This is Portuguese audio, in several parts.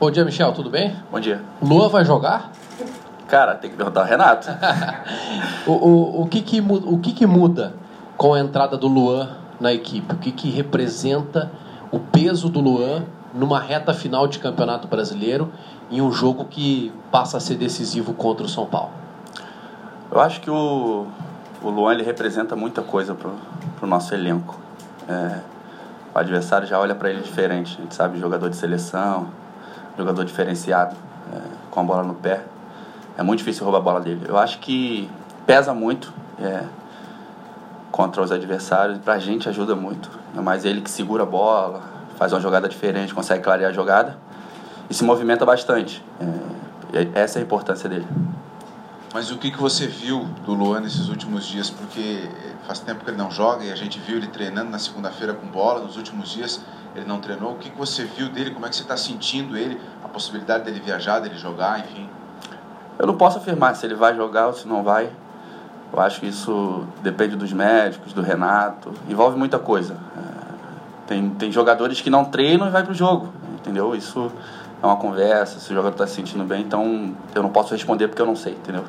Bom dia, Michel, tudo bem? Bom dia. O Luan vai jogar? Cara, tem que perguntar ao Renato. o, o, o, que, que, o que, que muda com a entrada do Luan na equipe? O que, que representa o peso do Luan numa reta final de campeonato brasileiro em um jogo que passa a ser decisivo contra o São Paulo? Eu acho que o, o Luan ele representa muita coisa pro, pro nosso elenco. É, o adversário já olha para ele diferente. A gente sabe jogador de seleção, jogador diferenciado, é, com a bola no pé. É muito difícil roubar a bola dele. Eu acho que pesa muito é, contra os adversários e pra gente ajuda muito. Mais ele que segura a bola, faz uma jogada diferente, consegue clarear a jogada e se movimenta bastante. É, essa é a importância dele. Mas o que, que você viu do Luan nesses últimos dias? Porque faz tempo que ele não joga e a gente viu ele treinando na segunda-feira com bola. Nos últimos dias ele não treinou. O que, que você viu dele? Como é que você está sentindo ele? A possibilidade dele viajar, dele jogar, enfim? Eu não posso afirmar se ele vai jogar ou se não vai. Eu acho que isso depende dos médicos, do Renato. Envolve muita coisa. É, tem, tem jogadores que não treinam e vai para o jogo, entendeu? Isso é uma conversa, se o jogador está se sentindo bem. Então eu não posso responder porque eu não sei, entendeu?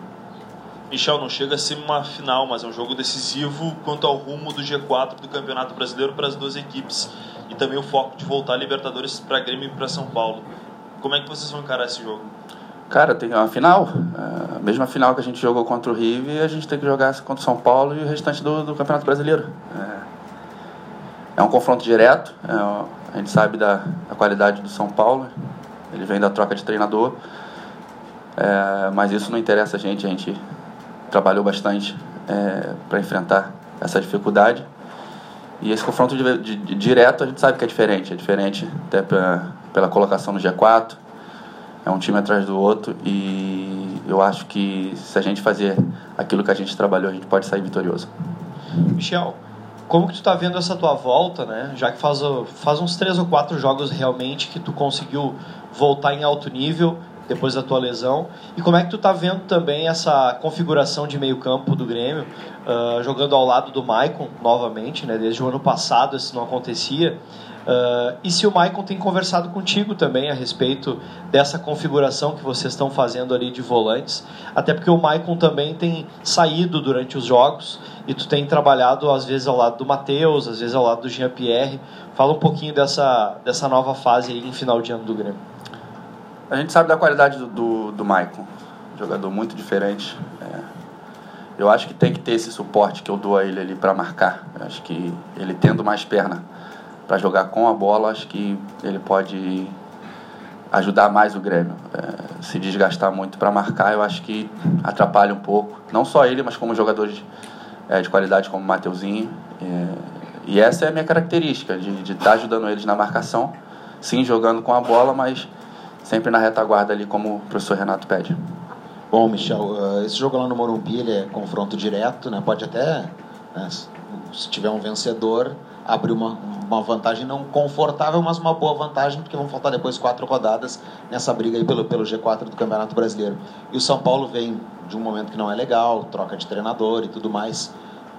Michel, não chega a ser uma final, mas é um jogo decisivo quanto ao rumo do G4 do Campeonato Brasileiro para as duas equipes e também o foco de voltar a Libertadores para Grêmio e para São Paulo. Como é que vocês vão encarar esse jogo? Cara, tem uma final, é, a mesma final que a gente jogou contra o River, a gente tem que jogar contra o São Paulo e o restante do, do Campeonato Brasileiro. É, é um confronto direto, é, a gente sabe da, da, qualidade do São Paulo, ele vem da troca de treinador, é, mas isso não interessa a gente, a gente trabalhou bastante é, para enfrentar essa dificuldade. E esse confronto de, de, de, direto a gente sabe que é diferente, é diferente até pela, pela colocação no G4, é um time atrás do outro e eu acho que se a gente fazer aquilo que a gente trabalhou, a gente pode sair vitorioso. Michel, como que tu está vendo essa tua volta, né? Já que faz, faz uns três ou quatro jogos realmente que tu conseguiu voltar em alto nível depois da tua lesão. E como é que tu tá vendo também essa configuração de meio campo do Grêmio, uh, jogando ao lado do Maicon novamente, né? Desde o ano passado isso não acontecia. Uh, e se o Maicon tem conversado contigo também a respeito dessa configuração que vocês estão fazendo ali de volantes, até porque o Maicon também tem saído durante os jogos e tu tem trabalhado às vezes ao lado do Matheus, às vezes ao lado do Jean-Pierre. Fala um pouquinho dessa, dessa nova fase aí em final de ano do Grêmio. A gente sabe da qualidade do, do, do Maicon, jogador muito diferente. É, eu acho que tem que ter esse suporte que eu dou a ele ali para marcar. Eu acho que ele tendo mais perna para jogar com a bola, acho que ele pode ajudar mais o Grêmio. É, se desgastar muito para marcar, eu acho que atrapalha um pouco. Não só ele, mas como jogadores é, de qualidade como o Mateuzinho. É, e essa é a minha característica, de estar tá ajudando eles na marcação. Sim, jogando com a bola, mas sempre na retaguarda ali, como o professor Renato pede. Bom, Michel, eh, esse jogo lá no Morumbi ele é confronto direto, né? Pode até, né, se tiver um vencedor, abrir uma, uma vantagem não confortável, mas uma boa vantagem, porque vão faltar depois quatro rodadas nessa briga aí pelo, pelo G4 do Campeonato Brasileiro. E o São Paulo vem de um momento que não é legal, troca de treinador e tudo mais.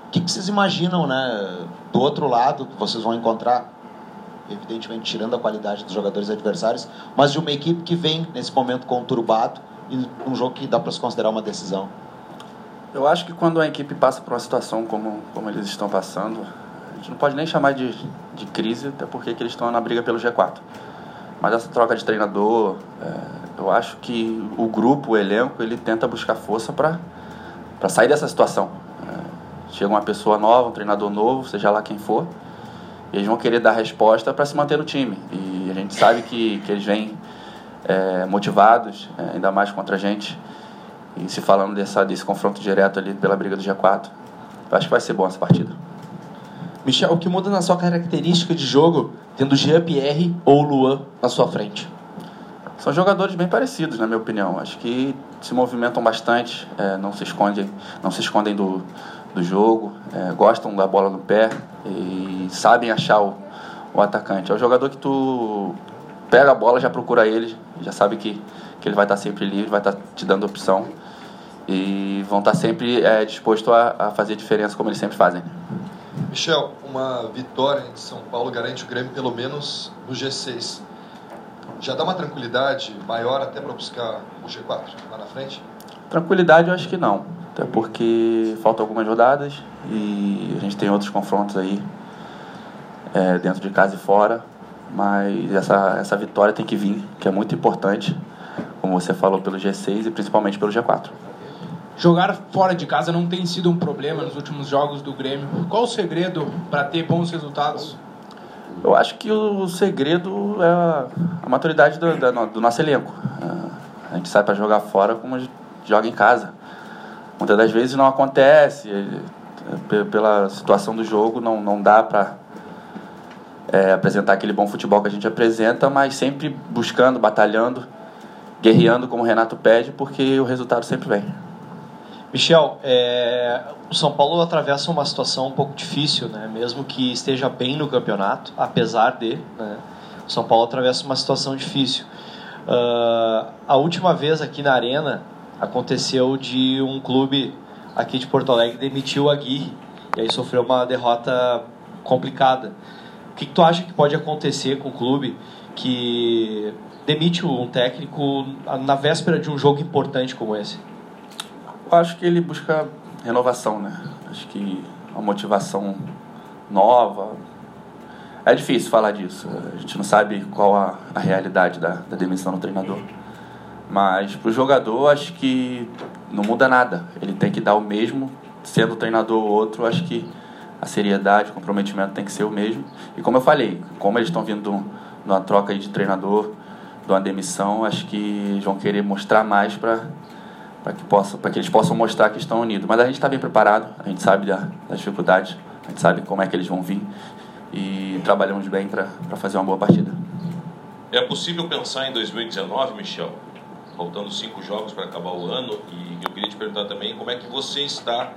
O que, que vocês imaginam, né? Do outro lado, vocês vão encontrar evidentemente tirando a qualidade dos jogadores adversários, mas de uma equipe que vem nesse momento conturbado e um jogo que dá para se considerar uma decisão. Eu acho que quando a equipe passa por uma situação como, como eles estão passando, a gente não pode nem chamar de, de crise, até porque eles estão na briga pelo G4. Mas essa troca de treinador, é, eu acho que o grupo, o elenco, ele tenta buscar força para sair dessa situação. É, chega uma pessoa nova, um treinador novo, seja lá quem for, eles vão querer dar resposta para se manter no time. E a gente sabe que, que eles vêm é, motivados, é, ainda mais contra a gente. E se falando dessa, desse confronto direto ali pela briga do G4, eu acho que vai ser bom essa partida. Michel, o que muda na sua característica de jogo, tendo Jean-Pierre ou Luan na sua frente? São jogadores bem parecidos, na minha opinião. Acho que se movimentam bastante, é, não se escondem, não se escondem do, do jogo, é, gostam da bola no pé e sabem achar o, o atacante. É o jogador que tu pega a bola, já procura ele, já sabe que, que ele vai estar sempre livre, vai estar te dando opção e vão estar sempre é, dispostos a, a fazer diferença como eles sempre fazem. Michel, uma vitória em São Paulo garante o Grêmio pelo menos no G6. já dá uma tranquilidade maior até para buscar o G4 lá na frente? Tranquilidade eu acho que não. Até porque faltam algumas rodadas e a gente tem outros confrontos aí é, dentro de casa e fora. Mas essa, essa vitória tem que vir, que é muito importante, como você falou, pelo G6 e principalmente pelo G4. Jogar fora de casa não tem sido um problema nos últimos jogos do Grêmio. Qual o segredo para ter bons resultados? Eu acho que o segredo é a, maturidade do, do, nosso elenco. É, a gente sai para jogar fora como a gente joga em casa. Muitas das vezes não acontece, é, pela situação do jogo, não, não dá para é, apresentar aquele bom futebol que a gente apresenta, mas sempre buscando, batalhando, guerreando como o Renato pede, porque o resultado sempre vem. Michel, é, o São Paulo atravessa uma situação um pouco difícil, né? mesmo que esteja bem no campeonato, apesar de. Né? O São Paulo atravessa uma situação difícil. Uh, a última vez aqui na Arena aconteceu de um clube aqui de Porto Alegre demitiu a Aguirre e aí sofreu uma derrota complicada. O que, que tu acha que pode acontecer com o clube que demite um técnico na véspera de um jogo importante como esse? Eu acho que ele busca renovação, né? Acho que uma motivação nova. É difícil falar disso. A gente não sabe qual a, a realidade da, da demissão do treinador. Mas para o jogador, acho que não muda nada. Ele tem que dar o mesmo, sendo treinador ou outro. Acho que a seriedade, o comprometimento tem que ser o mesmo. E como eu falei, como eles estão vindo numa troca de treinador, de uma demissão, acho que vão querer mostrar mais para para que, que eles possam mostrar que estão unidos. Mas a gente está bem preparado, a gente sabe da, das dificuldades, a gente sabe como é que eles vão vir e trabalhamos bem para fazer uma boa partida. É possível pensar em 2019, Michel? Faltando cinco jogos para acabar o ano e eu queria te perguntar também como é que você está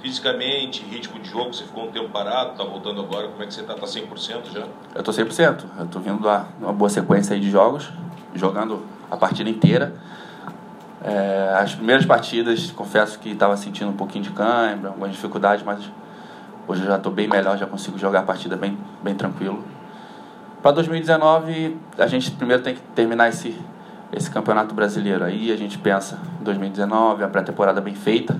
fisicamente, ritmo de jogo, você ficou um tempo parado, está voltando agora, como é que você está? Está 100% já? Eu estou 100%, eu estou vindo de uma boa sequência de jogos, jogando a partida inteira é, as primeiras partidas, confesso que estava sentindo um pouquinho de câimbra, algumas dificuldades, mas hoje eu já estou bem melhor, já consigo jogar a partida bem, bem tranquilo. Para 2019, a gente primeiro tem que terminar esse, esse campeonato brasileiro. Aí a gente pensa em 2019, a pré-temporada bem feita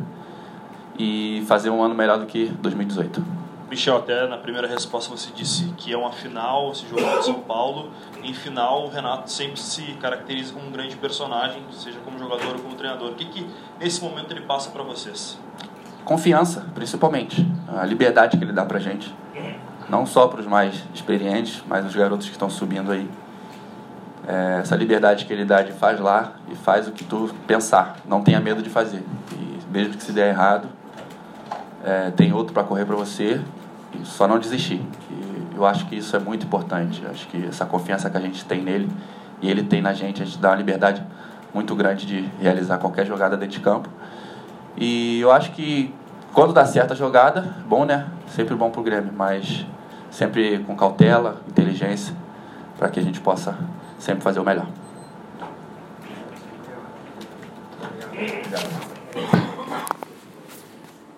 e fazer um ano melhor do que 2018. Michel, até na primeira resposta você disse que é uma final, esse jogo de São Paulo. Em final, o Renato sempre se caracteriza como um grande personagem, seja como jogador ou como treinador. O que, que nesse momento ele passa para vocês? Confiança, principalmente. A liberdade que ele dá para gente. Não só para os mais experientes, mas os garotos que estão subindo aí. É, essa liberdade que ele dá de faz lá e faz o que tu pensar. Não tenha medo de fazer. E mesmo que se der errado, é, tem outro para correr para você e só não desistir. E eu acho que isso é muito importante. Acho que essa confiança que a gente tem nele e ele tem na gente, a gente dá uma liberdade muito grande de realizar qualquer jogada dentro de campo. E eu acho que quando dá certo a jogada, bom, né? Sempre bom pro Grêmio, mas sempre com cautela, inteligência, para que a gente possa sempre fazer o melhor. Obrigado.